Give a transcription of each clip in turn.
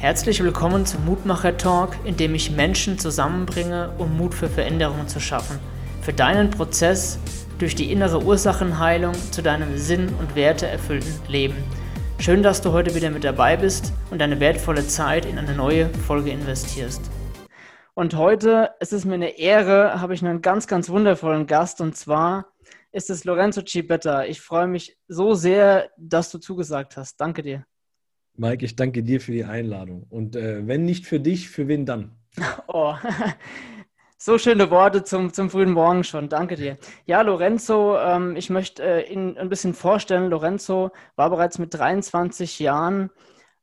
Herzlich willkommen zum Mutmacher Talk, in dem ich Menschen zusammenbringe, um Mut für Veränderungen zu schaffen. Für deinen Prozess durch die innere Ursachenheilung zu deinem sinn- und werteerfüllten Leben. Schön, dass du heute wieder mit dabei bist und deine wertvolle Zeit in eine neue Folge investierst. Und heute es ist mir eine Ehre, habe ich einen ganz, ganz wundervollen Gast und zwar ist es Lorenzo Cibetta. Ich freue mich so sehr, dass du zugesagt hast. Danke dir. Mike, ich danke dir für die Einladung. Und äh, wenn nicht für dich, für wen dann? Oh, so schöne Worte zum, zum frühen Morgen schon. Danke dir. Ja, Lorenzo, ähm, ich möchte äh, ihn ein bisschen vorstellen. Lorenzo war bereits mit 23 Jahren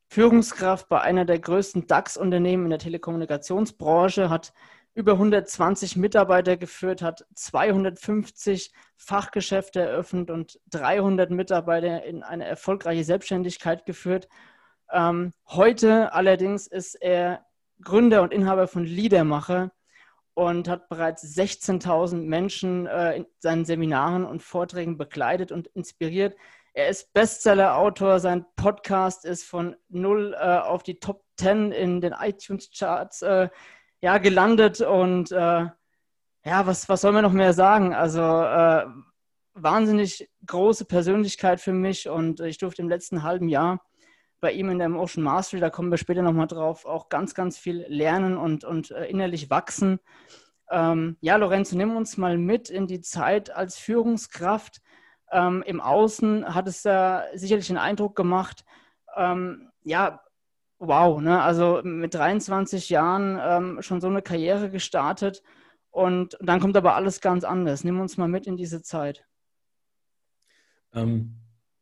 Führungskraft bei einer der größten DAX-Unternehmen in der Telekommunikationsbranche, hat über 120 Mitarbeiter geführt, hat 250 Fachgeschäfte eröffnet und 300 Mitarbeiter in eine erfolgreiche Selbstständigkeit geführt ähm, heute allerdings ist er Gründer und Inhaber von Liedermacher und hat bereits 16.000 Menschen äh, in seinen Seminaren und Vorträgen begleitet und inspiriert. Er ist Bestseller-Autor, sein Podcast ist von null äh, auf die Top 10 in den iTunes-Charts äh, ja, gelandet und äh, ja, was, was soll man noch mehr sagen? Also äh, wahnsinnig große Persönlichkeit für mich und ich durfte im letzten halben Jahr bei ihm in der Ocean Mastery, da kommen wir später nochmal drauf, auch ganz, ganz viel lernen und, und äh, innerlich wachsen. Ähm, ja, Lorenzo, nimm uns mal mit in die Zeit als Führungskraft. Ähm, Im Außen hat es da sicherlich einen Eindruck gemacht. Ähm, ja, wow, ne? also mit 23 Jahren ähm, schon so eine Karriere gestartet und dann kommt aber alles ganz anders. Nimm uns mal mit in diese Zeit. Ähm,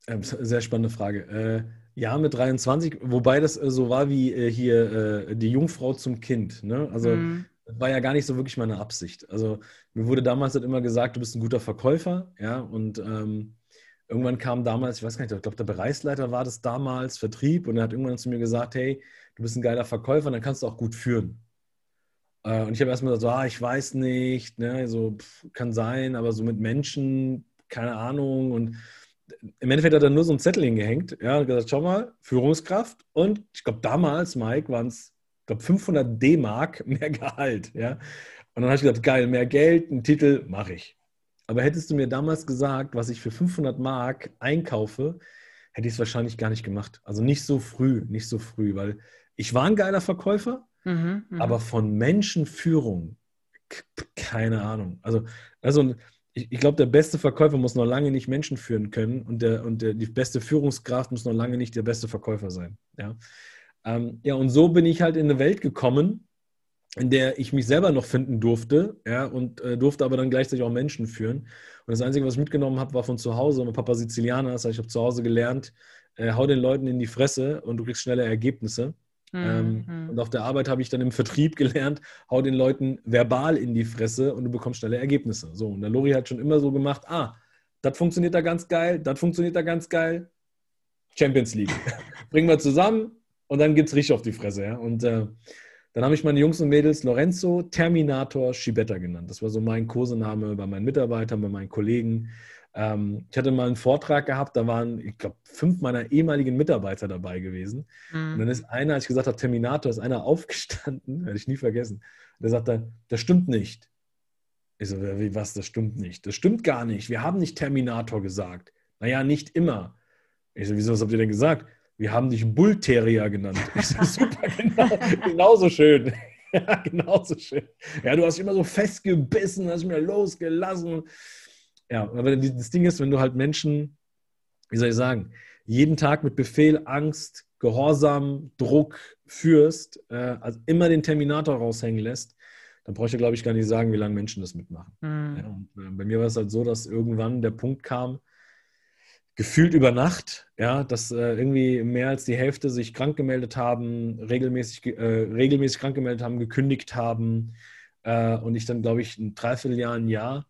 äh, sehr spannende Frage. Äh, ja, mit 23, wobei das äh, so war wie äh, hier äh, die Jungfrau zum Kind. Ne? Also mhm. war ja gar nicht so wirklich meine Absicht. Also mir wurde damals halt immer gesagt, du bist ein guter Verkäufer, ja, und ähm, irgendwann kam damals, ich weiß gar nicht, ich glaube, der Bereichsleiter war das damals, Vertrieb, und er hat irgendwann zu mir gesagt, hey, du bist ein geiler Verkäufer, dann kannst du auch gut führen. Äh, und ich habe erstmal gesagt, so, ah, ich weiß nicht, ne, so pff, kann sein, aber so mit Menschen, keine Ahnung, und im Endeffekt hat er nur so einen Zettel hingehängt. Ja, und gesagt, schau mal, Führungskraft. Und ich glaube, damals, Mike, waren es, ich glaube, 500 D-Mark mehr Gehalt. Ja. Und dann habe ich gesagt, geil, mehr Geld, einen Titel, mache ich. Aber hättest du mir damals gesagt, was ich für 500 Mark einkaufe, hätte ich es wahrscheinlich gar nicht gemacht. Also nicht so früh, nicht so früh, weil ich war ein geiler Verkäufer, mhm, mhm. aber von Menschenführung, keine Ahnung. Also, also ich, ich glaube, der beste Verkäufer muss noch lange nicht Menschen führen können und, der, und der, die beste Führungskraft muss noch lange nicht der beste Verkäufer sein. Ja? Ähm, ja, und so bin ich halt in eine Welt gekommen, in der ich mich selber noch finden durfte, ja, und äh, durfte aber dann gleichzeitig auch Menschen führen. Und das Einzige, was ich mitgenommen habe, war von zu Hause. Mein Papa Sizilianer, das heißt, ich habe zu Hause gelernt, äh, hau den Leuten in die Fresse und du kriegst schnelle Ergebnisse. Ähm, mhm. und auf der Arbeit habe ich dann im Vertrieb gelernt, hau den Leuten verbal in die Fresse und du bekommst schnelle Ergebnisse. So, und der Lori hat schon immer so gemacht, ah, das funktioniert da ganz geil, das funktioniert da ganz geil. Champions League. Bringen wir zusammen und dann gibt es richtig auf die Fresse. Ja? Und äh, dann habe ich meine Jungs und Mädels Lorenzo Terminator Schibetta genannt. Das war so mein Kosename bei meinen Mitarbeitern, bei meinen Kollegen. Ähm, ich hatte mal einen Vortrag gehabt, da waren, ich glaube, fünf meiner ehemaligen Mitarbeiter dabei gewesen. Mhm. Und dann ist einer, als ich gesagt habe, Terminator, ist einer aufgestanden, werde ich nie vergessen. Der sagt dann, das stimmt nicht. Ich so, wie was, das stimmt nicht? Das stimmt gar nicht. Wir haben nicht Terminator gesagt. Naja, nicht immer. Ich so, wieso, was habt ihr denn gesagt? Wir haben dich Bullterrier genannt. Ich so, super, genau, genauso schön. ja, genauso schön. Ja, du hast dich immer so festgebissen, hast mich losgelassen. Ja, aber das Ding ist, wenn du halt Menschen, wie soll ich sagen, jeden Tag mit Befehl, Angst, Gehorsam, Druck führst, äh, also immer den Terminator raushängen lässt, dann brauche ich ja, glaube ich, gar nicht sagen, wie lange Menschen das mitmachen. Mhm. Ja, und, äh, bei mir war es halt so, dass irgendwann der Punkt kam, gefühlt über Nacht, ja, dass äh, irgendwie mehr als die Hälfte sich krank gemeldet haben, regelmäßig, äh, regelmäßig krank gemeldet haben, gekündigt haben äh, und ich dann, glaube ich, ein Dreivierteljahr, ein Jahr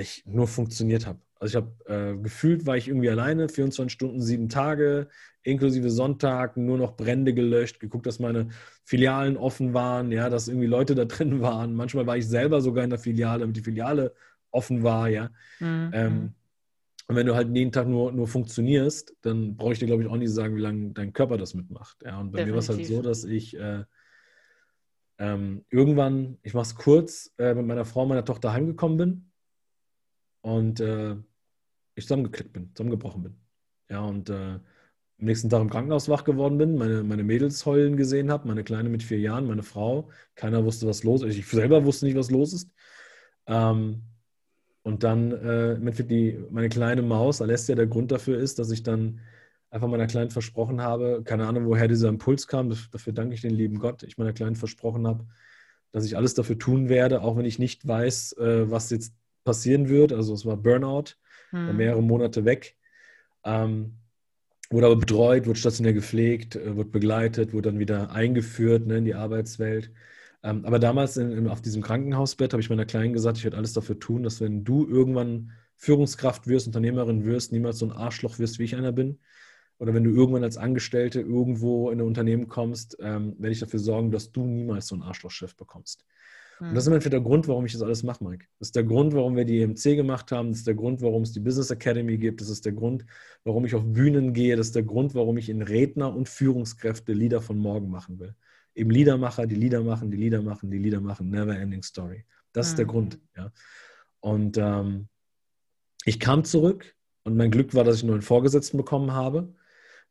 ich nur funktioniert habe. Also ich habe äh, gefühlt, war ich irgendwie alleine, 24 Stunden, sieben Tage, inklusive Sonntag, nur noch Brände gelöscht, geguckt, dass meine Filialen offen waren, ja, dass irgendwie Leute da drin waren. Manchmal war ich selber sogar in der Filiale, damit die Filiale offen war, ja. Mhm. Ähm, Und wenn du halt jeden Tag nur, nur funktionierst, dann brauche ich dir, glaube ich, auch nicht sagen, wie lange dein Körper das mitmacht. Ja, und bei Definitiv. mir war es halt so, dass ich äh, ähm, irgendwann, ich mache es kurz, äh, mit meiner Frau und meiner Tochter heimgekommen bin und äh, ich zusammengeklickt bin, zusammengebrochen bin. Ja, und äh, am nächsten Tag im Krankenhaus wach geworden bin, meine, meine Mädels heulen gesehen habe, meine Kleine mit vier Jahren, meine Frau. Keiner wusste, was los ist. Ich selber wusste nicht, was los ist. Ähm, und dann äh, die, meine kleine Maus, Alessia, der Grund dafür ist, dass ich dann einfach meiner Kleinen versprochen habe, keine Ahnung, woher dieser Impuls kam, dafür danke ich den lieben Gott, ich meiner Kleinen versprochen habe, dass ich alles dafür tun werde, auch wenn ich nicht weiß, äh, was jetzt passieren wird. Also es war Burnout, hm. war mehrere Monate weg. Ähm, wurde aber betreut, wurde stationär gepflegt, äh, wurde begleitet, wurde dann wieder eingeführt ne, in die Arbeitswelt. Ähm, aber damals in, in, auf diesem Krankenhausbett habe ich meiner Kleinen gesagt, ich werde alles dafür tun, dass wenn du irgendwann Führungskraft wirst, Unternehmerin wirst, niemals so ein Arschloch wirst, wie ich einer bin. Oder wenn du irgendwann als Angestellte irgendwo in ein Unternehmen kommst, ähm, werde ich dafür sorgen, dass du niemals so ein Arschlochchef bekommst. Und das ist im Endeffekt der Grund, warum ich das alles mache, Mike. Das ist der Grund, warum wir die EMC gemacht haben. Das ist der Grund, warum es die Business Academy gibt. Das ist der Grund, warum ich auf Bühnen gehe. Das ist der Grund, warum ich in Redner und Führungskräfte Lieder von morgen machen will eben Liedermacher, die Lieder machen, die Lieder machen, die Lieder machen, never ending story. Das mhm. ist der mhm. Grund. Ja. Und ähm, ich kam zurück und mein Glück war, dass ich nur einen Vorgesetzten bekommen habe,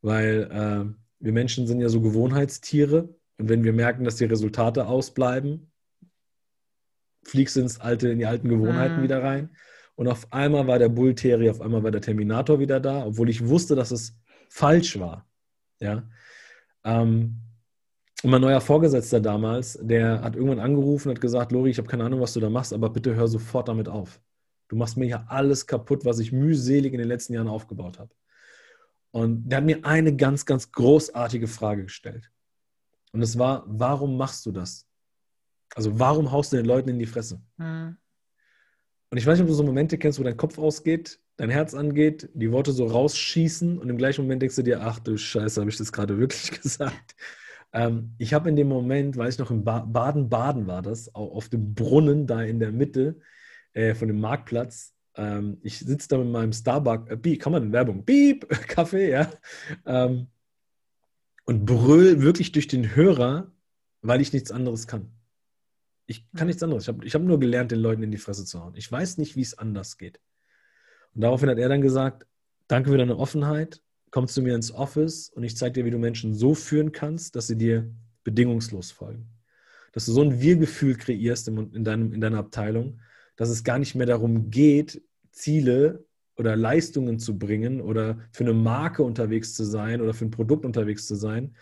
weil äh, wir Menschen sind ja so Gewohnheitstiere und wenn wir merken, dass die Resultate ausbleiben, fliegst du ins alte, in die alten Gewohnheiten mhm. wieder rein. Und auf einmal war der Bullterrier, auf einmal war der Terminator wieder da, obwohl ich wusste, dass es falsch war. Ja. Ähm, und mein neuer Vorgesetzter damals, der hat irgendwann angerufen und hat gesagt, Lori, ich habe keine Ahnung, was du da machst, aber bitte hör sofort damit auf. Du machst mir ja alles kaputt, was ich mühselig in den letzten Jahren aufgebaut habe. Und der hat mir eine ganz, ganz großartige Frage gestellt. Und es war, warum machst du das? Also warum haust du den Leuten in die Fresse? Mhm. Und ich weiß nicht, ob du so Momente kennst, wo dein Kopf ausgeht, dein Herz angeht, die Worte so rausschießen und im gleichen Moment denkst du dir, ach du Scheiße, habe ich das gerade wirklich gesagt? Ähm, ich habe in dem Moment, weiß ich noch, in Baden-Baden war das, auf dem Brunnen da in der Mitte äh, von dem Marktplatz. Ähm, ich sitze da mit meinem Starbucks, äh, Beep, kann man in Werbung, Beep, Kaffee, ja. Ähm, und brüll wirklich durch den Hörer, weil ich nichts anderes kann. Ich kann nichts anderes. Ich habe ich hab nur gelernt, den Leuten in die Fresse zu hauen. Ich weiß nicht, wie es anders geht. Und daraufhin hat er dann gesagt, danke für deine Offenheit kommst du mir ins Office und ich zeige dir, wie du Menschen so führen kannst, dass sie dir bedingungslos folgen. Dass du so ein Wir-Gefühl kreierst in, deinem, in deiner Abteilung, dass es gar nicht mehr darum geht, Ziele oder Leistungen zu bringen oder für eine Marke unterwegs zu sein oder für ein Produkt unterwegs zu sein,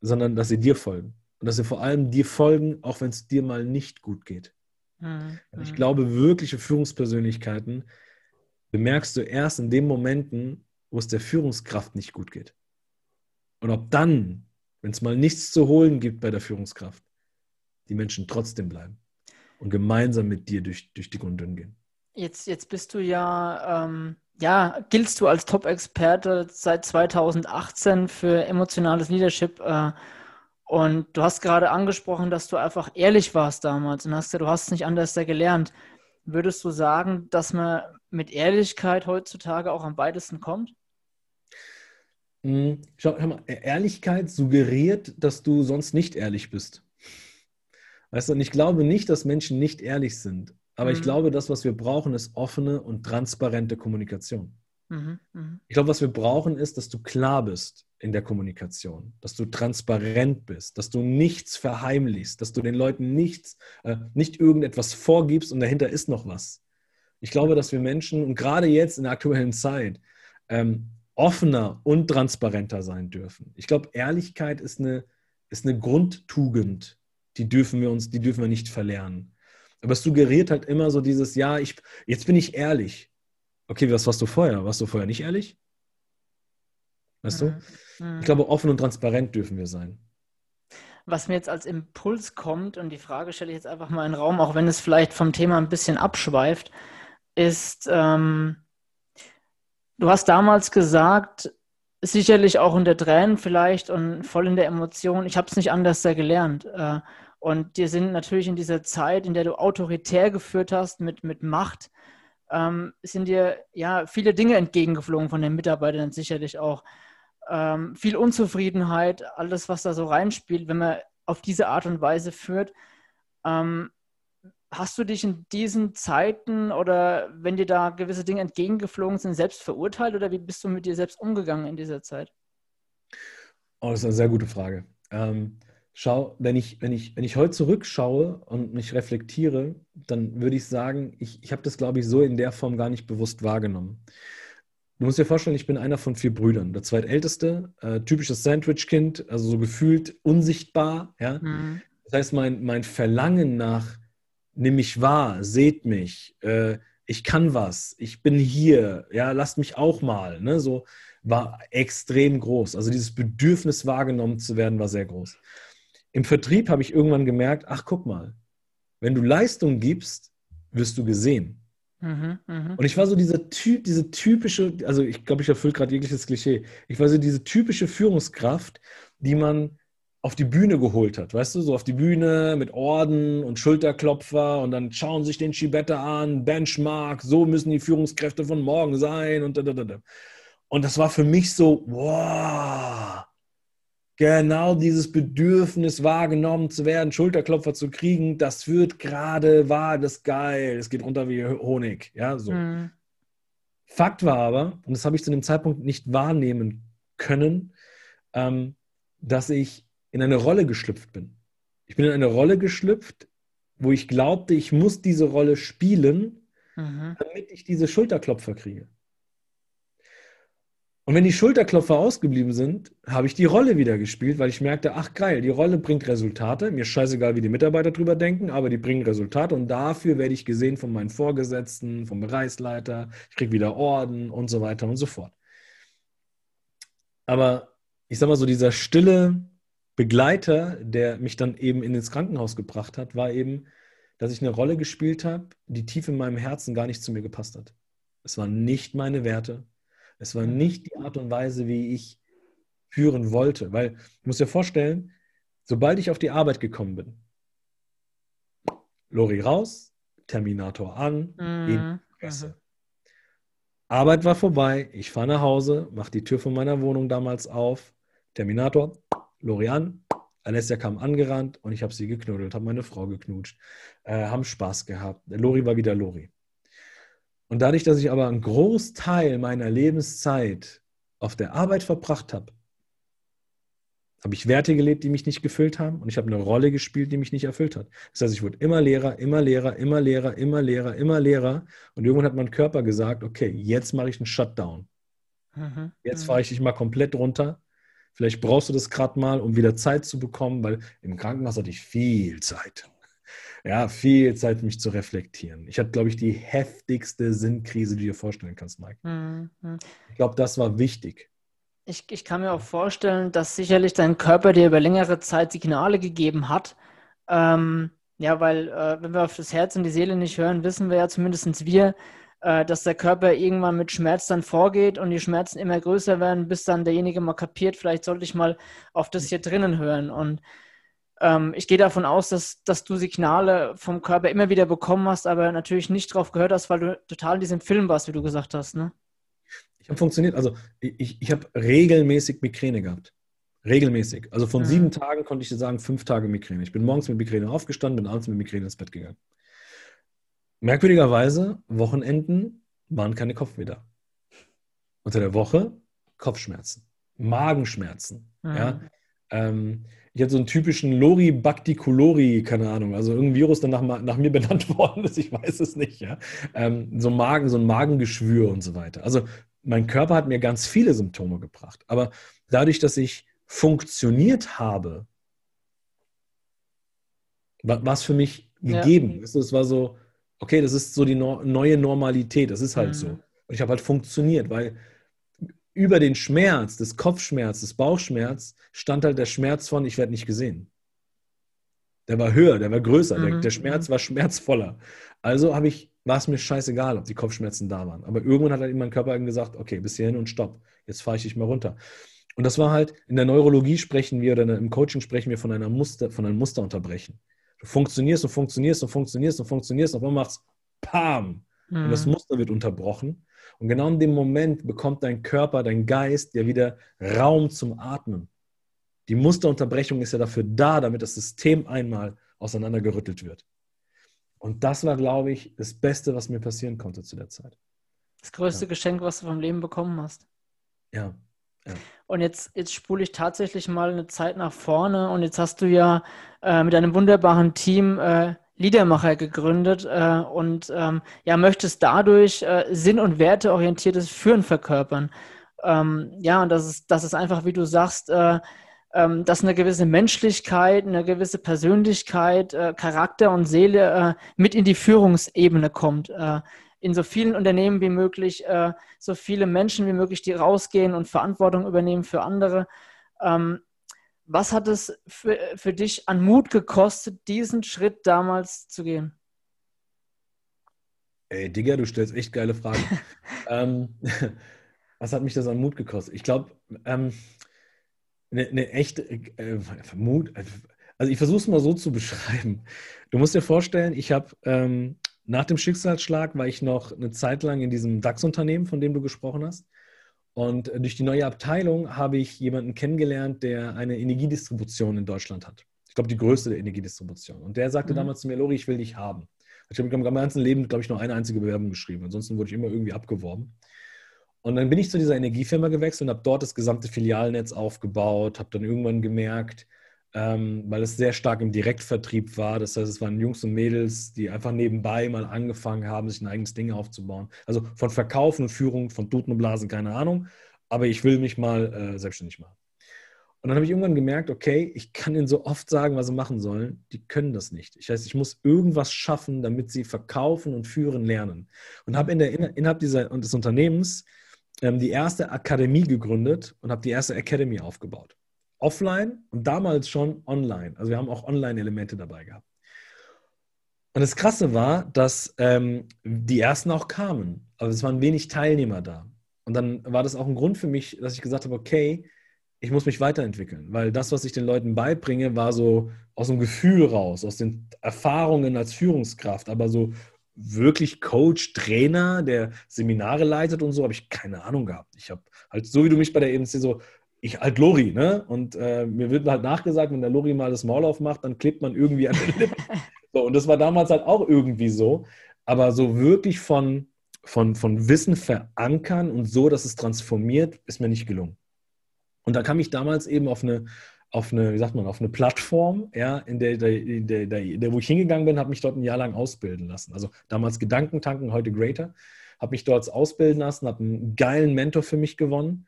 sondern dass sie dir folgen. Und dass sie vor allem dir folgen, auch wenn es dir mal nicht gut geht. Mhm. Ich mhm. glaube, wirkliche Führungspersönlichkeiten bemerkst du erst in den Momenten, wo es der Führungskraft nicht gut geht. Und ob dann, wenn es mal nichts zu holen gibt bei der Führungskraft, die Menschen trotzdem bleiben und gemeinsam mit dir durch, durch dick und dünn gehen. Jetzt, jetzt bist du ja, ähm, ja, giltst du als Top-Experte seit 2018 für emotionales Leadership. Äh, und du hast gerade angesprochen, dass du einfach ehrlich warst damals und hast ja, du hast es nicht anders gelernt. Würdest du sagen, dass man mit Ehrlichkeit heutzutage auch am weitesten kommt? Hm, schau, hör mal, Ehrlichkeit suggeriert, dass du sonst nicht ehrlich bist. Weißt du, und ich glaube nicht, dass Menschen nicht ehrlich sind. Aber mhm. ich glaube, das, was wir brauchen, ist offene und transparente Kommunikation. Mhm, mh. Ich glaube, was wir brauchen, ist, dass du klar bist in der Kommunikation, dass du transparent bist, dass du nichts verheimlichst, dass du den Leuten nichts, äh, nicht irgendetwas vorgibst und dahinter ist noch was. Ich glaube, dass wir Menschen, und gerade jetzt in der aktuellen Zeit, ähm, offener und transparenter sein dürfen. Ich glaube, Ehrlichkeit ist eine, ist eine Grundtugend, die dürfen wir uns, die dürfen wir nicht verlernen. Aber es suggeriert halt immer so dieses, ja, ich, jetzt bin ich ehrlich. Okay, was warst du vorher? Warst du vorher nicht ehrlich? Weißt mhm. du? Mhm. Ich glaube, offen und transparent dürfen wir sein. Was mir jetzt als Impuls kommt, und die Frage stelle ich jetzt einfach mal in den Raum, auch wenn es vielleicht vom Thema ein bisschen abschweift, ist, ähm, Du hast damals gesagt, sicherlich auch unter Tränen vielleicht und voll in der Emotion, ich habe es nicht anders da gelernt. Äh, und dir sind natürlich in dieser Zeit, in der du autoritär geführt hast mit, mit Macht, ähm, sind dir ja viele Dinge entgegengeflogen von den Mitarbeitern sicherlich auch. Ähm, viel Unzufriedenheit, alles, was da so reinspielt, wenn man auf diese Art und Weise führt. Ähm, hast du dich in diesen Zeiten oder wenn dir da gewisse Dinge entgegengeflogen sind, selbst verurteilt oder wie bist du mit dir selbst umgegangen in dieser Zeit? Oh, das ist eine sehr gute Frage. Ähm, schau, wenn ich, wenn, ich, wenn ich heute zurückschaue und mich reflektiere, dann würde ich sagen, ich, ich habe das, glaube ich, so in der Form gar nicht bewusst wahrgenommen. Du musst dir vorstellen, ich bin einer von vier Brüdern, der zweitälteste, äh, typisches Sandwich-Kind, also so gefühlt unsichtbar. Ja? Mhm. Das heißt, mein, mein Verlangen nach, nimm mich wahr, seht mich, äh, ich kann was, ich bin hier, ja, lasst mich auch mal, ne? so war extrem groß. Also dieses Bedürfnis wahrgenommen zu werden war sehr groß. Im Vertrieb habe ich irgendwann gemerkt, ach guck mal, wenn du Leistung gibst, wirst du gesehen. Mhm, mh. Und ich war so dieser Typ, diese typische, also ich glaube, ich erfülle gerade jegliches Klischee. Ich war so diese typische Führungskraft, die man auf die Bühne geholt hat, weißt du, so auf die Bühne mit Orden und Schulterklopfer und dann schauen sich den Schibetta an, Benchmark, so müssen die Führungskräfte von morgen sein und da, da, da. Und das war für mich so, wow, genau dieses Bedürfnis wahrgenommen zu werden, Schulterklopfer zu kriegen, das wird gerade wahr, das ist geil, es geht runter wie Honig, ja, so. Mhm. Fakt war aber, und das habe ich zu dem Zeitpunkt nicht wahrnehmen können, ähm, dass ich in eine Rolle geschlüpft bin. Ich bin in eine Rolle geschlüpft, wo ich glaubte, ich muss diese Rolle spielen, mhm. damit ich diese Schulterklopfer kriege. Und wenn die Schulterklopfer ausgeblieben sind, habe ich die Rolle wieder gespielt, weil ich merkte, ach geil, die Rolle bringt Resultate. Mir scheißegal, wie die Mitarbeiter drüber denken, aber die bringen Resultate und dafür werde ich gesehen von meinen Vorgesetzten, vom Bereichsleiter, ich kriege wieder Orden und so weiter und so fort. Aber ich sage mal so, dieser stille Begleiter, der mich dann eben in ins Krankenhaus gebracht hat, war eben, dass ich eine Rolle gespielt habe, die tief in meinem Herzen gar nicht zu mir gepasst hat. Es waren nicht meine Werte, es war nicht die Art und Weise, wie ich führen wollte. Weil, ich muss dir vorstellen, sobald ich auf die Arbeit gekommen bin, Lori raus, Terminator an, mhm. in Presse. Arbeit war vorbei, ich fahre nach Hause, mache die Tür von meiner Wohnung damals auf, Terminator, Lori an, Alessia kam angerannt und ich habe sie geknuddelt, habe meine Frau geknutscht, äh, haben Spaß gehabt. Lori war wieder Lori. Und dadurch, dass ich aber einen Großteil meiner Lebenszeit auf der Arbeit verbracht habe, habe ich Werte gelebt, die mich nicht gefüllt haben und ich habe eine Rolle gespielt, die mich nicht erfüllt hat. Das heißt, ich wurde immer Lehrer, immer Lehrer, immer Lehrer, immer Lehrer, immer Lehrer und irgendwann hat mein Körper gesagt, okay, jetzt mache ich einen Shutdown. Mhm. Jetzt mhm. fahre ich dich mal komplett runter. Vielleicht brauchst du das gerade mal, um wieder Zeit zu bekommen, weil im Krankenhaus hatte ich viel Zeit ja, viel Zeit, mich zu reflektieren. Ich hatte, glaube ich, die heftigste Sinnkrise, die du dir vorstellen kannst, Mike. Mhm. Ich glaube, das war wichtig. Ich, ich kann mir auch vorstellen, dass sicherlich dein Körper dir über längere Zeit Signale gegeben hat. Ähm, ja, weil äh, wenn wir auf das Herz und die Seele nicht hören, wissen wir ja zumindest wir, äh, dass der Körper irgendwann mit Schmerz dann vorgeht und die Schmerzen immer größer werden, bis dann derjenige mal kapiert, vielleicht sollte ich mal auf das hier drinnen hören. Und ich gehe davon aus, dass, dass du Signale vom Körper immer wieder bekommen hast, aber natürlich nicht drauf gehört hast, weil du total in diesem Film warst, wie du gesagt hast. Ne? Ich habe funktioniert. Also ich, ich habe regelmäßig Migräne gehabt. Regelmäßig. Also von mhm. sieben Tagen konnte ich dir sagen, fünf Tage Migräne. Ich bin morgens mit Migräne aufgestanden, bin abends mit Migräne ins Bett gegangen. Merkwürdigerweise, Wochenenden waren keine Kopfweh da. Unter der Woche Kopfschmerzen, Magenschmerzen. Mhm. Ja? Ähm, ich hatte so einen typischen Lori Bhakti Kulori, keine Ahnung, also irgendein Virus, der nach, nach mir benannt worden ist, ich weiß es nicht, ja. Ähm, so, Magen, so ein Magengeschwür und so weiter. Also mein Körper hat mir ganz viele Symptome gebracht. Aber dadurch, dass ich funktioniert habe, war es für mich gegeben. Ja. Es war so, okay, das ist so die no neue Normalität, das ist halt mhm. so. Und ich habe halt funktioniert, weil über den Schmerz, des Kopfschmerz, des Bauchschmerz, stand halt der Schmerz von, ich werde nicht gesehen. Der war höher, der war größer, mhm. der, der, Schmerz war schmerzvoller. Also habe ich, war es mir scheißegal, ob die Kopfschmerzen da waren. Aber irgendwann hat halt mein Körper gesagt, okay, bis hierhin und stopp. Jetzt fahre ich dich mal runter. Und das war halt, in der Neurologie sprechen wir oder im Coaching sprechen wir von einer Muster, von einem Musterunterbrechen. Du funktionierst und funktionierst und funktionierst und funktionierst und auf einmal machst PAM. Mhm. Und das mhm. Muster wird unterbrochen. Und genau in dem Moment bekommt dein Körper, dein Geist ja wieder Raum zum Atmen. Die Musterunterbrechung ist ja dafür da, damit das System einmal auseinandergerüttelt wird. Und das war, glaube ich, das Beste, was mir passieren konnte zu der Zeit. Das größte ja. Geschenk, was du vom Leben bekommen hast. Ja. ja. Und jetzt, jetzt spule ich tatsächlich mal eine Zeit nach vorne und jetzt hast du ja äh, mit einem wunderbaren Team äh, Liedermacher gegründet äh, und ähm, ja, möchtest dadurch äh, sinn- und werteorientiertes Führen verkörpern. Ähm, ja, und das ist, das ist einfach, wie du sagst, äh, ähm, dass eine gewisse Menschlichkeit, eine gewisse Persönlichkeit, äh, Charakter und Seele äh, mit in die Führungsebene kommt. Äh, in so vielen Unternehmen wie möglich, so viele Menschen wie möglich, die rausgehen und Verantwortung übernehmen für andere. Ähm, was hat es für, für dich an Mut gekostet, diesen Schritt damals zu gehen? Ey, Digga, du stellst echt geile Fragen. ähm, was hat mich das an Mut gekostet? Ich glaube, ähm, eine, eine echte äh, Mut, also ich versuche es mal so zu beschreiben. Du musst dir vorstellen, ich habe ähm, nach dem Schicksalsschlag war ich noch eine Zeit lang in diesem DAX-Unternehmen, von dem du gesprochen hast. Und durch die neue Abteilung habe ich jemanden kennengelernt, der eine Energiedistribution in Deutschland hat. Ich glaube, die größte der Energiedistribution. Und der sagte mhm. damals zu mir, Lori, ich will dich haben. Ich habe im ganzen Leben, glaube ich, nur eine einzige Bewerbung geschrieben. Ansonsten wurde ich immer irgendwie abgeworben. Und dann bin ich zu dieser Energiefirma gewechselt und habe dort das gesamte Filialnetz aufgebaut, habe dann irgendwann gemerkt, ähm, weil es sehr stark im Direktvertrieb war. Das heißt, es waren Jungs und Mädels, die einfach nebenbei mal angefangen haben, sich ein eigenes Ding aufzubauen. Also von Verkaufen und Führung, von Tuten und Blasen, keine Ahnung. Aber ich will mich mal äh, selbstständig machen. Und dann habe ich irgendwann gemerkt, okay, ich kann ihnen so oft sagen, was sie machen sollen. Die können das nicht. Ich heißt, ich muss irgendwas schaffen, damit sie verkaufen und führen lernen. Und habe in der, innerhalb dieser, des Unternehmens ähm, die erste Akademie gegründet und habe die erste Academy aufgebaut. Offline und damals schon online. Also wir haben auch Online-Elemente dabei gehabt. Und das Krasse war, dass ähm, die ersten auch kamen, aber es waren wenig Teilnehmer da. Und dann war das auch ein Grund für mich, dass ich gesagt habe, okay, ich muss mich weiterentwickeln, weil das, was ich den Leuten beibringe, war so aus dem Gefühl raus, aus den Erfahrungen als Führungskraft, aber so wirklich Coach, Trainer, der Seminare leitet und so, habe ich keine Ahnung gehabt. Ich habe halt, so wie du mich bei der EMC so, ich halt Lori, ne? Und äh, mir wird halt nachgesagt, wenn der Lori mal das Maul aufmacht, dann klebt man irgendwie an den Lippen. so, und das war damals halt auch irgendwie so. Aber so wirklich von, von, von Wissen verankern und so, dass es transformiert, ist mir nicht gelungen. Und da kam ich damals eben auf eine, auf eine, wie sagt man, auf eine Plattform, ja, in der, der, der, der, wo ich hingegangen bin, habe mich dort ein Jahr lang ausbilden lassen. Also damals Gedankentanken, heute Greater. Habe mich dort ausbilden lassen, habe einen geilen Mentor für mich gewonnen,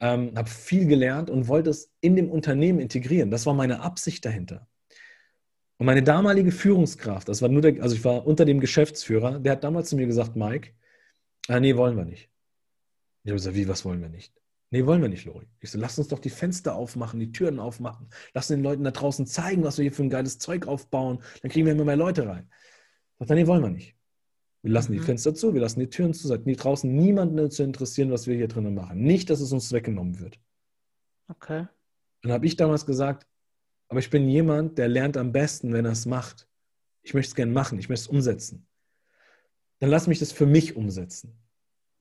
ähm, habe viel gelernt und wollte es in dem Unternehmen integrieren. Das war meine Absicht dahinter. Und meine damalige Führungskraft, das war nur der, also ich war unter dem Geschäftsführer, der hat damals zu mir gesagt, Mike, ah, nee, wollen wir nicht. Ich habe gesagt, wie, was wollen wir nicht? Nee, wollen wir nicht, Lori. Ich so, lass uns doch die Fenster aufmachen, die Türen aufmachen. Lass den Leuten da draußen zeigen, was wir hier für ein geiles Zeug aufbauen. Dann kriegen wir immer mehr Leute rein. Ich sag, nee, wollen wir nicht. Wir lassen mhm. die Fenster zu, wir lassen die Türen zu, seid nie draußen niemanden zu interessieren, was wir hier drinnen machen. Nicht, dass es uns weggenommen wird. Okay. Dann habe ich damals gesagt, aber ich bin jemand, der lernt am besten, wenn er es macht. Ich möchte es gerne machen, ich möchte es umsetzen. Dann lass mich das für mich umsetzen.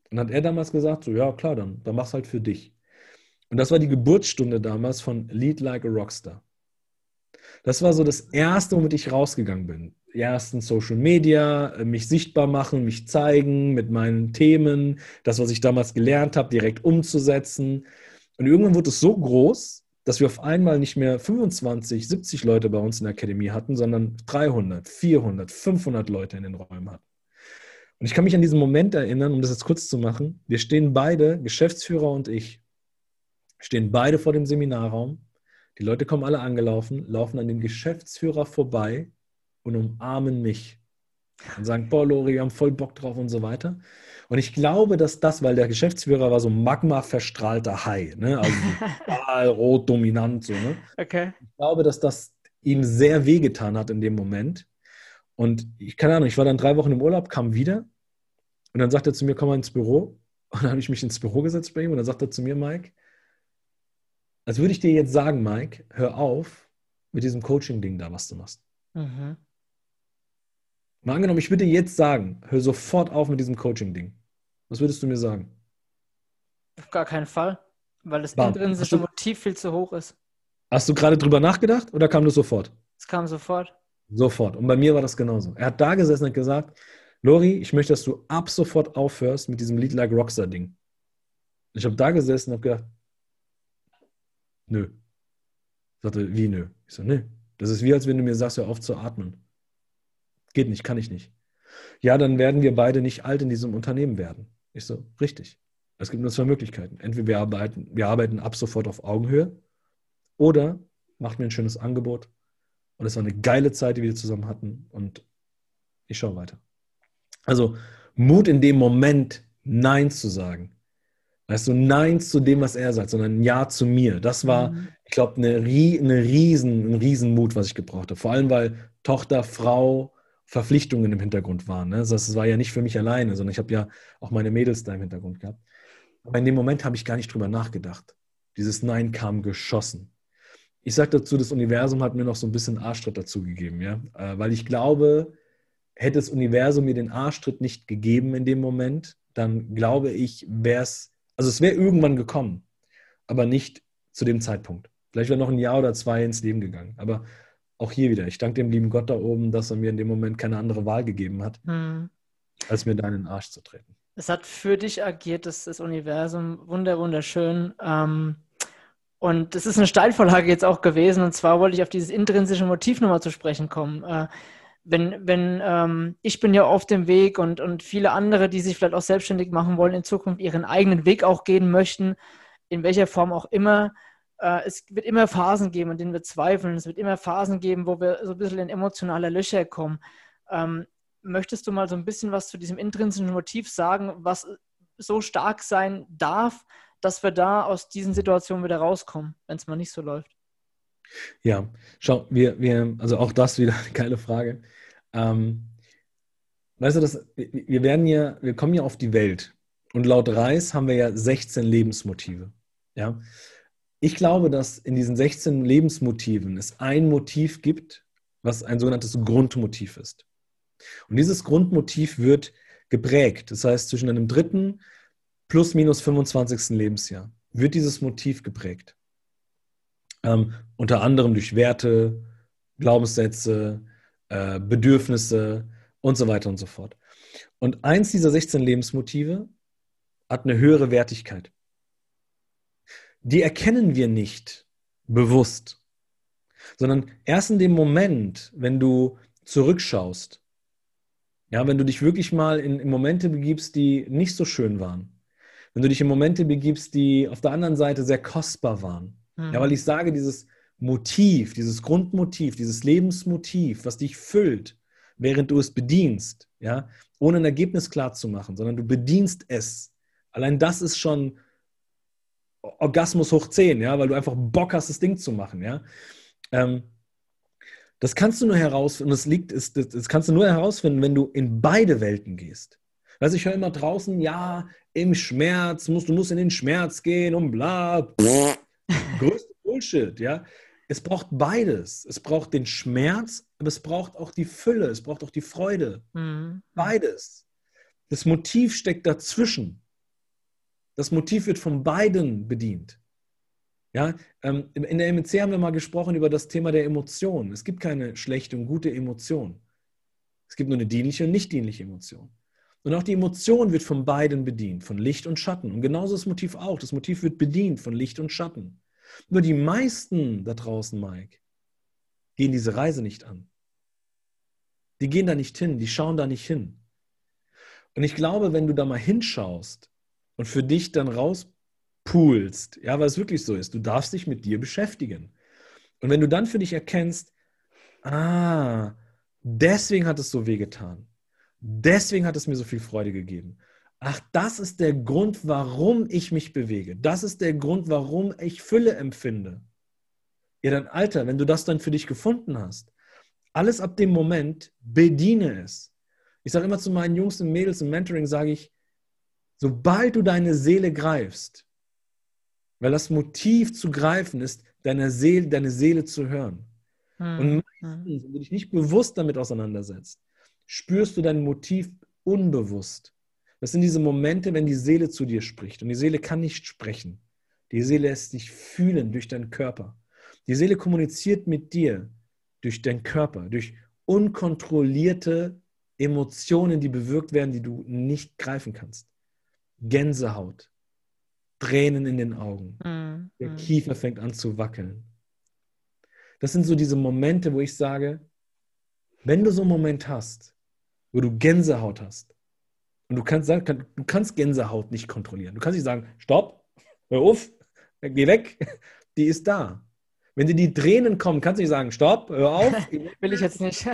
Und hat er damals gesagt, so ja klar, dann, dann mach's halt für dich. Und das war die Geburtsstunde damals von Lead Like a Rockstar. Das war so das Erste, womit ich rausgegangen bin. Erstens Social Media, äh, mich sichtbar machen, mich zeigen mit meinen Themen, das, was ich damals gelernt habe, direkt umzusetzen. Und irgendwann wurde es so groß, dass wir auf einmal nicht mehr 25, 70 Leute bei uns in der Akademie hatten, sondern 300, 400, 500 Leute in den Räumen hatten. Und ich kann mich an diesen Moment erinnern, um das jetzt kurz zu machen. Wir stehen beide, Geschäftsführer und ich, stehen beide vor dem Seminarraum. Die Leute kommen alle angelaufen, laufen an dem Geschäftsführer vorbei und umarmen mich und sagen, boah, Lori, wir haben voll Bock drauf und so weiter. Und ich glaube, dass das, weil der Geschäftsführer war so Magma-verstrahlter Hai, ne? also total rot dominant, so, ne? Okay. Ich glaube, dass das ihm sehr wehgetan hat in dem Moment. Und ich keine Ahnung, ich war dann drei Wochen im Urlaub, kam wieder und dann sagt er zu mir, komm mal ins Büro. Und dann habe ich mich ins Büro gesetzt bei ihm und dann sagt er zu mir, Mike, als würde ich dir jetzt sagen, Mike, hör auf mit diesem Coaching-Ding da, was du machst. Mhm. Mal angenommen, ich würde jetzt sagen, hör sofort auf mit diesem Coaching-Ding. Was würdest du mir sagen? Auf gar keinen Fall, weil das Bam. intrinsische Motiv viel zu hoch ist. Hast du gerade drüber nachgedacht oder kam das sofort? Es kam sofort. Sofort. Und bei mir war das genauso. Er hat da gesessen und gesagt, Lori, ich möchte, dass du ab sofort aufhörst mit diesem Lied Like Rockstar-Ding. Ich habe da gesessen und habe gedacht, nö. Ich sagte, wie nö? Ich so, nö. Das ist wie, als wenn du mir sagst, hör auf zu atmen. Geht nicht, kann ich nicht. Ja, dann werden wir beide nicht alt in diesem Unternehmen werden. Ich so, richtig. Es gibt nur zwei Möglichkeiten. Entweder wir arbeiten, wir arbeiten ab sofort auf Augenhöhe oder macht mir ein schönes Angebot. Und es war eine geile Zeit, die wir zusammen hatten. Und ich schaue weiter. Also Mut in dem Moment, Nein zu sagen. Weißt du, Nein zu dem, was er sagt, sondern Ja zu mir. Das war, mhm. ich glaube, eine, eine riesen, ein Riesenmut, was ich gebraucht habe. Vor allem, weil Tochter, Frau, Verpflichtungen im Hintergrund waren. Ne? Das war ja nicht für mich alleine, sondern ich habe ja auch meine Mädels da im Hintergrund gehabt. Aber in dem Moment habe ich gar nicht drüber nachgedacht. Dieses Nein kam geschossen. Ich sage dazu, das Universum hat mir noch so ein bisschen Arschtritt dazu gegeben, ja, äh, weil ich glaube, hätte das Universum mir den Arschtritt nicht gegeben in dem Moment, dann glaube ich, wäre es, also es wäre irgendwann gekommen, aber nicht zu dem Zeitpunkt. Vielleicht wäre noch ein Jahr oder zwei ins Leben gegangen. Aber auch hier wieder, ich danke dem lieben Gott da oben, dass er mir in dem Moment keine andere Wahl gegeben hat, hm. als mir da in den Arsch zu treten. Es hat für dich agiert, das, das Universum, wunder, wunderschön. Ähm, und das ist eine Steilvorlage jetzt auch gewesen. Und zwar wollte ich auf dieses intrinsische Motiv nochmal zu sprechen kommen. Äh, wenn, wenn ähm, ich bin ja auf dem Weg und, und viele andere, die sich vielleicht auch selbstständig machen wollen, in Zukunft ihren eigenen Weg auch gehen möchten, in welcher Form auch immer, es wird immer Phasen geben, in denen wir zweifeln. Es wird immer Phasen geben, wo wir so ein bisschen in emotionale Löcher kommen. Ähm, möchtest du mal so ein bisschen was zu diesem intrinsischen Motiv sagen, was so stark sein darf, dass wir da aus diesen Situationen wieder rauskommen, wenn es mal nicht so läuft? Ja, schau, wir, wir, also auch das wieder eine geile Frage. Ähm, weißt du, das, wir werden ja, wir kommen ja auf die Welt und laut Reis haben wir ja 16 Lebensmotive. Ja, ich glaube, dass in diesen 16 Lebensmotiven es ein Motiv gibt, was ein sogenanntes Grundmotiv ist. Und dieses Grundmotiv wird geprägt. Das heißt, zwischen einem dritten plus minus 25. Lebensjahr wird dieses Motiv geprägt. Ähm, unter anderem durch Werte, Glaubenssätze, äh, Bedürfnisse und so weiter und so fort. Und eins dieser 16 Lebensmotive hat eine höhere Wertigkeit die erkennen wir nicht bewusst, sondern erst in dem Moment, wenn du zurückschaust, ja, wenn du dich wirklich mal in, in Momente begibst, die nicht so schön waren, wenn du dich in Momente begibst, die auf der anderen Seite sehr kostbar waren, mhm. ja, weil ich sage, dieses Motiv, dieses Grundmotiv, dieses Lebensmotiv, was dich füllt, während du es bedienst, ja, ohne ein Ergebnis klar zu machen, sondern du bedienst es. Allein das ist schon Orgasmus hoch 10, ja, weil du einfach Bock hast, das Ding zu machen, ja. Ähm, das kannst du nur herausfinden, das liegt, das, das kannst du nur herausfinden, wenn du in beide Welten gehst. Weißt ich höre immer draußen, ja, im Schmerz, musst, du musst in den Schmerz gehen und bla. Größte Bullshit, ja. Es braucht beides. Es braucht den Schmerz, aber es braucht auch die Fülle, es braucht auch die Freude. Mhm. Beides. Das Motiv steckt dazwischen. Das Motiv wird von beiden bedient. Ja, ähm, in der MNC haben wir mal gesprochen über das Thema der Emotionen. Es gibt keine schlechte und gute Emotion. Es gibt nur eine dienliche und nicht dienliche Emotion. Und auch die Emotion wird von beiden bedient, von Licht und Schatten. Und genauso das Motiv auch. Das Motiv wird bedient von Licht und Schatten. Nur die meisten da draußen, Mike, gehen diese Reise nicht an. Die gehen da nicht hin, die schauen da nicht hin. Und ich glaube, wenn du da mal hinschaust, und für dich dann rauspulst, ja, weil es wirklich so ist, du darfst dich mit dir beschäftigen. Und wenn du dann für dich erkennst, ah, deswegen hat es so weh getan, deswegen hat es mir so viel Freude gegeben. Ach, das ist der Grund, warum ich mich bewege. Das ist der Grund, warum ich Fülle empfinde. Ja, dann Alter, wenn du das dann für dich gefunden hast, alles ab dem Moment bediene es. Ich sage immer zu meinen Jungs und Mädels im Mentoring, sage ich, Sobald du deine Seele greifst, weil das Motiv zu greifen ist, deine Seele, deine Seele zu hören. Hm. Und meistens, wenn du dich nicht bewusst damit auseinandersetzt, spürst du dein Motiv unbewusst. Das sind diese Momente, wenn die Seele zu dir spricht. Und die Seele kann nicht sprechen. Die Seele lässt dich fühlen durch deinen Körper. Die Seele kommuniziert mit dir durch deinen Körper, durch unkontrollierte Emotionen, die bewirkt werden, die du nicht greifen kannst. Gänsehaut, Tränen in den Augen, mm, der. Kiefer fängt an zu wackeln. Das sind so diese Momente, wo ich sage, wenn du so einen Moment hast, wo du Gänsehaut hast, und du kannst, sagen, du kannst Gänsehaut nicht kontrollieren. Du kannst nicht sagen, stopp, hör auf, geh weg, die ist da. Wenn dir die Tränen kommen, kannst du nicht sagen, stopp, hör auf. will ich jetzt nicht.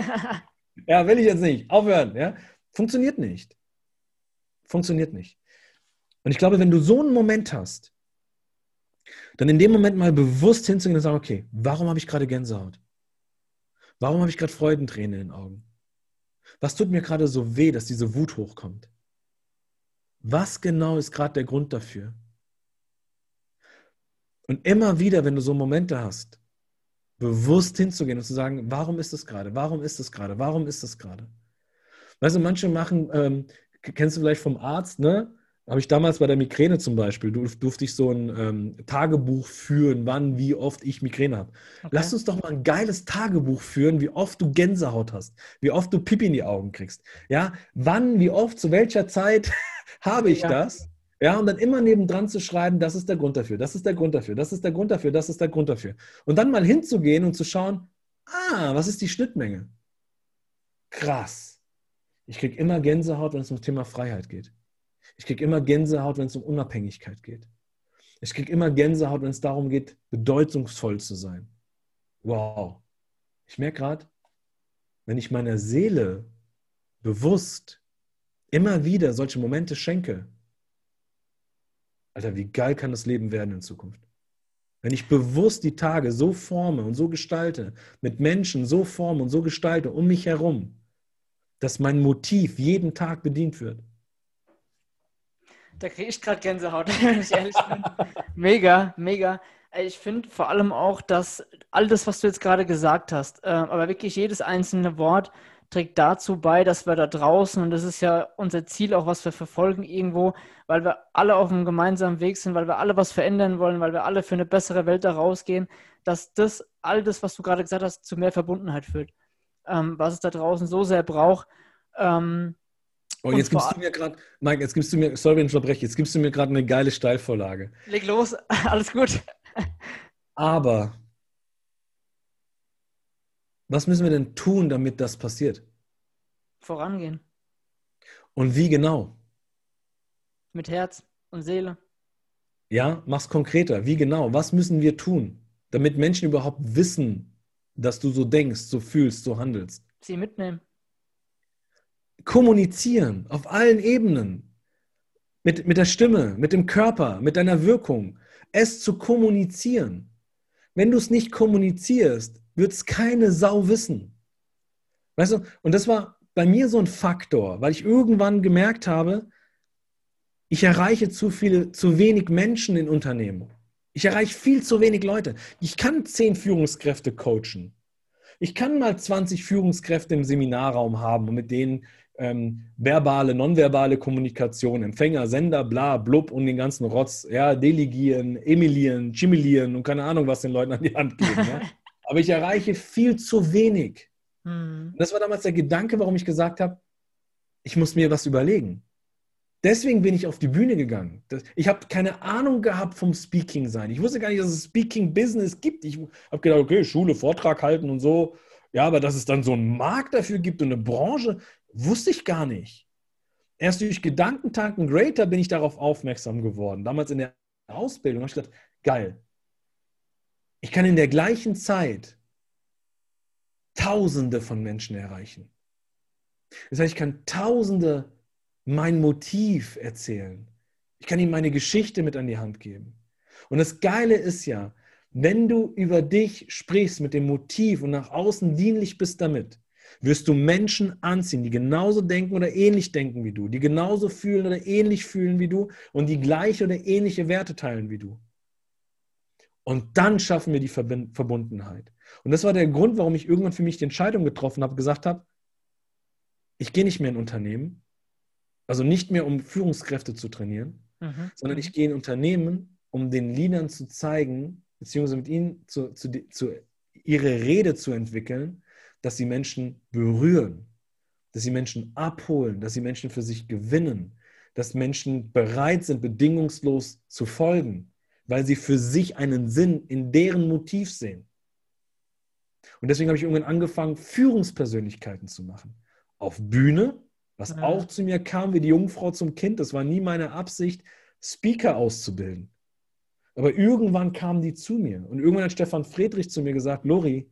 ja, will ich jetzt nicht. Aufhören. Ja? Funktioniert nicht. Funktioniert nicht. Und ich glaube, wenn du so einen Moment hast, dann in dem Moment mal bewusst hinzugehen und sagen, okay, warum habe ich gerade Gänsehaut? Warum habe ich gerade Freudentränen in den Augen? Was tut mir gerade so weh, dass diese Wut hochkommt? Was genau ist gerade der Grund dafür? Und immer wieder, wenn du so Momente hast, bewusst hinzugehen und zu sagen, warum ist das gerade? Warum ist das gerade? Warum ist das gerade? Weißt du, manche machen, ähm, kennst du vielleicht vom Arzt, ne? Habe ich damals bei der Migräne zum Beispiel, durfte ich so ein ähm, Tagebuch führen, wann, wie oft ich Migräne habe. Okay. Lass uns doch mal ein geiles Tagebuch führen, wie oft du Gänsehaut hast, wie oft du Pipi in die Augen kriegst. Ja, wann, wie oft, zu welcher Zeit habe ich ja. das? Ja, und dann immer nebendran zu schreiben, das ist der Grund dafür, das ist der Grund dafür, das ist der Grund dafür, das ist der Grund dafür. Und dann mal hinzugehen und zu schauen, ah, was ist die Schnittmenge? Krass. Ich kriege immer Gänsehaut, wenn es ums Thema Freiheit geht. Ich kriege immer Gänsehaut, wenn es um Unabhängigkeit geht. Ich kriege immer Gänsehaut, wenn es darum geht, bedeutungsvoll zu sein. Wow. Ich merke gerade, wenn ich meiner Seele bewusst immer wieder solche Momente schenke, Alter, wie geil kann das Leben werden in Zukunft? Wenn ich bewusst die Tage so forme und so gestalte, mit Menschen so forme und so gestalte um mich herum, dass mein Motiv jeden Tag bedient wird. Da kriege ich gerade Gänsehaut, wenn ich ehrlich bin. mega, mega. Ich finde vor allem auch, dass all das, was du jetzt gerade gesagt hast, äh, aber wirklich jedes einzelne Wort trägt dazu bei, dass wir da draußen, und das ist ja unser Ziel auch, was wir verfolgen irgendwo, weil wir alle auf einem gemeinsamen Weg sind, weil wir alle was verändern wollen, weil wir alle für eine bessere Welt da rausgehen, dass das, all das, was du gerade gesagt hast, zu mehr Verbundenheit führt. Ähm, was es da draußen so sehr braucht. Ähm, Oh, jetzt gibst du mir gerade, Mike, jetzt gibst du mir, sorry, wenn ich unterbreche, jetzt gibst du mir gerade eine geile Steilvorlage. Leg los, alles gut. Aber was müssen wir denn tun, damit das passiert? Vorangehen. Und wie genau? Mit Herz und Seele. Ja, mach's konkreter. Wie genau? Was müssen wir tun, damit Menschen überhaupt wissen, dass du so denkst, so fühlst, so handelst? Sie mitnehmen. Kommunizieren auf allen Ebenen. Mit, mit der Stimme, mit dem Körper, mit deiner Wirkung. Es zu kommunizieren. Wenn du es nicht kommunizierst, wird es keine Sau wissen. Weißt du, und das war bei mir so ein Faktor, weil ich irgendwann gemerkt habe, ich erreiche zu viele, zu wenig Menschen in Unternehmen. Ich erreiche viel zu wenig Leute. Ich kann zehn Führungskräfte coachen. Ich kann mal 20 Führungskräfte im Seminarraum haben und mit denen ähm, verbale, nonverbale Kommunikation, Empfänger, Sender, bla, blub und den ganzen Rotz, ja, delegieren, emilieren, chimilieren und keine Ahnung, was den Leuten an die Hand geben. Ja? aber ich erreiche viel zu wenig. Mhm. Das war damals der Gedanke, warum ich gesagt habe, ich muss mir was überlegen. Deswegen bin ich auf die Bühne gegangen. Ich habe keine Ahnung gehabt vom Speaking sein. Ich wusste gar nicht, dass es Speaking Business gibt. Ich habe gedacht, okay, Schule, Vortrag halten und so. Ja, aber dass es dann so einen Markt dafür gibt und eine Branche, wusste ich gar nicht. Erst durch Gedankentanken Greater bin ich darauf aufmerksam geworden. Damals in der Ausbildung habe ich gedacht, geil, ich kann in der gleichen Zeit Tausende von Menschen erreichen. Das heißt, ich kann Tausende mein Motiv erzählen. Ich kann ihnen meine Geschichte mit an die Hand geben. Und das Geile ist ja, wenn du über dich sprichst mit dem Motiv und nach außen dienlich bist damit, wirst du Menschen anziehen, die genauso denken oder ähnlich denken wie du, die genauso fühlen oder ähnlich fühlen wie du und die gleiche oder ähnliche Werte teilen wie du. Und dann schaffen wir die Verbundenheit. Und das war der Grund, warum ich irgendwann für mich die Entscheidung getroffen habe, gesagt habe, ich gehe nicht mehr in Unternehmen, also nicht mehr um Führungskräfte zu trainieren, mhm. sondern ich gehe in Unternehmen, um den Leadern zu zeigen, beziehungsweise mit ihnen zu, zu, zu ihre Rede zu entwickeln, dass sie Menschen berühren, dass sie Menschen abholen, dass sie Menschen für sich gewinnen, dass Menschen bereit sind, bedingungslos zu folgen, weil sie für sich einen Sinn in deren Motiv sehen. Und deswegen habe ich irgendwann angefangen, Führungspersönlichkeiten zu machen. Auf Bühne, was ja. auch zu mir kam wie die Jungfrau zum Kind. Das war nie meine Absicht, Speaker auszubilden. Aber irgendwann kamen die zu mir. Und irgendwann hat Stefan Friedrich zu mir gesagt, Lori,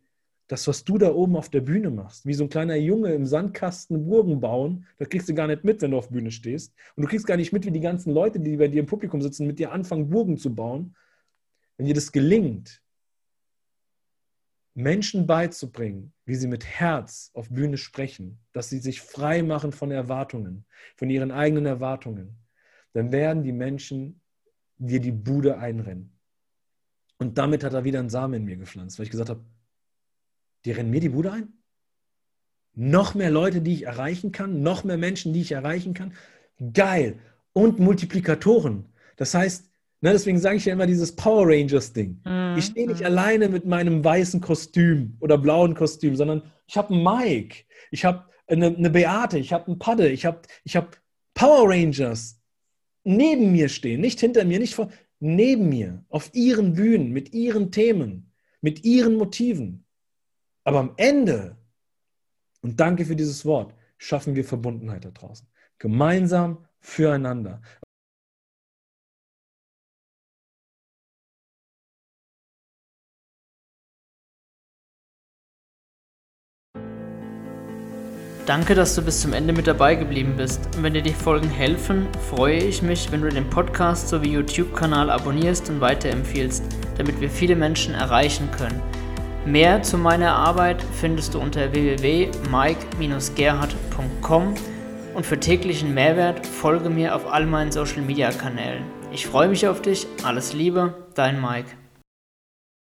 das, was du da oben auf der Bühne machst, wie so ein kleiner Junge im Sandkasten Burgen bauen, das kriegst du gar nicht mit, wenn du auf Bühne stehst. Und du kriegst gar nicht mit, wie die ganzen Leute, die bei dir im Publikum sitzen, mit dir anfangen, Burgen zu bauen. Wenn dir das gelingt, Menschen beizubringen, wie sie mit Herz auf Bühne sprechen, dass sie sich frei machen von Erwartungen, von ihren eigenen Erwartungen, dann werden die Menschen dir die Bude einrennen. Und damit hat er wieder einen Samen in mir gepflanzt, weil ich gesagt habe, die rennen mir die Bude ein? Noch mehr Leute, die ich erreichen kann, noch mehr Menschen, die ich erreichen kann. Geil. Und Multiplikatoren. Das heißt, ne, deswegen sage ich ja immer dieses Power Rangers-Ding. Mhm. Ich stehe nicht alleine mit meinem weißen Kostüm oder blauen Kostüm, sondern ich habe einen Mike, ich habe eine, eine Beate, ich habe einen Padde, ich habe ich hab Power Rangers neben mir stehen, nicht hinter mir, nicht vor, neben mir, auf ihren Bühnen, mit ihren Themen, mit ihren Motiven. Aber am Ende, und danke für dieses Wort, schaffen wir Verbundenheit da draußen. Gemeinsam füreinander. Danke, dass du bis zum Ende mit dabei geblieben bist. Und wenn dir die Folgen helfen, freue ich mich, wenn du den Podcast sowie YouTube-Kanal abonnierst und weiterempfiehlst, damit wir viele Menschen erreichen können. Mehr zu meiner Arbeit findest du unter www.mike-gerhard.com und für täglichen Mehrwert folge mir auf all meinen Social Media Kanälen. Ich freue mich auf dich, alles Liebe, dein Mike.